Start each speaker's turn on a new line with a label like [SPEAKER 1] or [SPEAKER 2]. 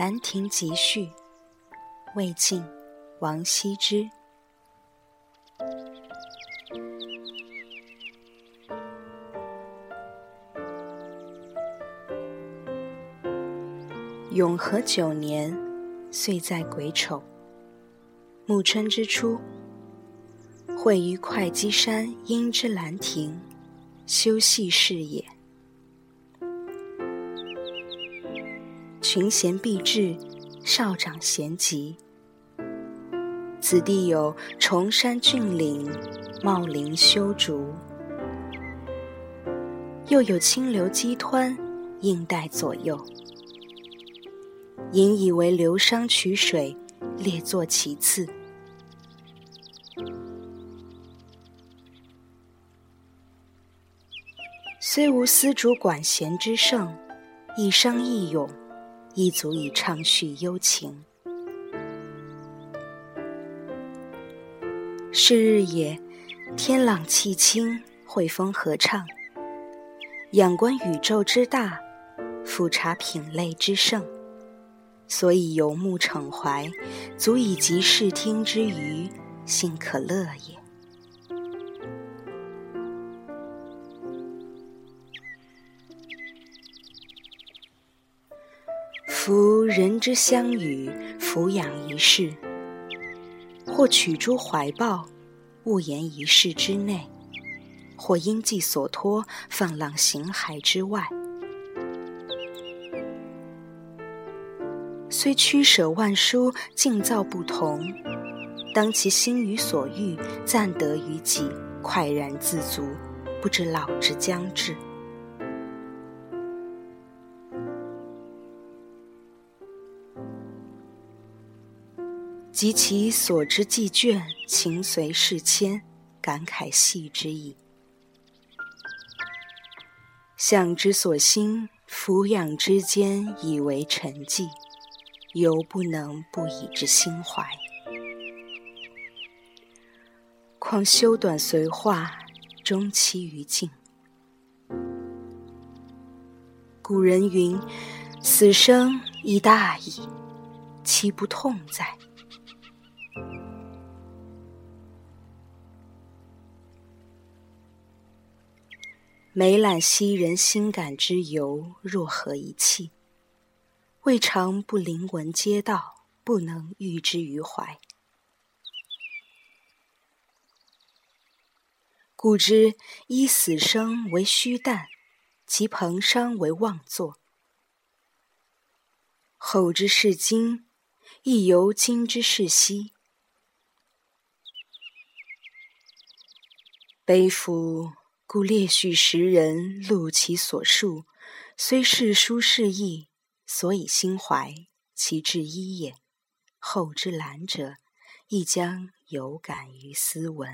[SPEAKER 1] 兰亭集序》，魏晋，王羲之。永和九年，岁在癸丑，暮春之初，会于会稽山阴之兰亭，修禊事也。群贤毕至，少长咸集。此地有崇山峻岭，茂林修竹，又有清流激湍，映带左右。引以为流觞曲水，列坐其次。虽无丝竹管弦之盛，一觞一咏，亦足以畅叙幽情。是日也，天朗气清，惠风和畅。仰观宇宙之大，俯察品类之盛。所以游目骋怀，足以及视听之娱，幸可乐也。夫人之相与，俯仰一世，或取诸怀抱，悟言一室之内；或因寄所托，放浪形骸之外。虽驱舍万殊，境造不同，当其心于所欲，暂得于己，快然自足，不知老之将至。及其所之既倦，情随事迁，感慨系之矣。向之所欣，俯仰之间，以为沉寂。犹不能不以之心怀，况修短随化，终期于尽。古人云：“死生亦大矣，其不痛哉？”每览昔人心感之由，若何一气？未尝不临闻皆道，不能喻之于怀。故知依死生为虚诞，其彭殇为妄作。后之视今，亦犹今之视昔。悲夫！故列叙时人，录其所述，虽是书是义。所以心怀其志一也，后之览者亦将有感于斯文。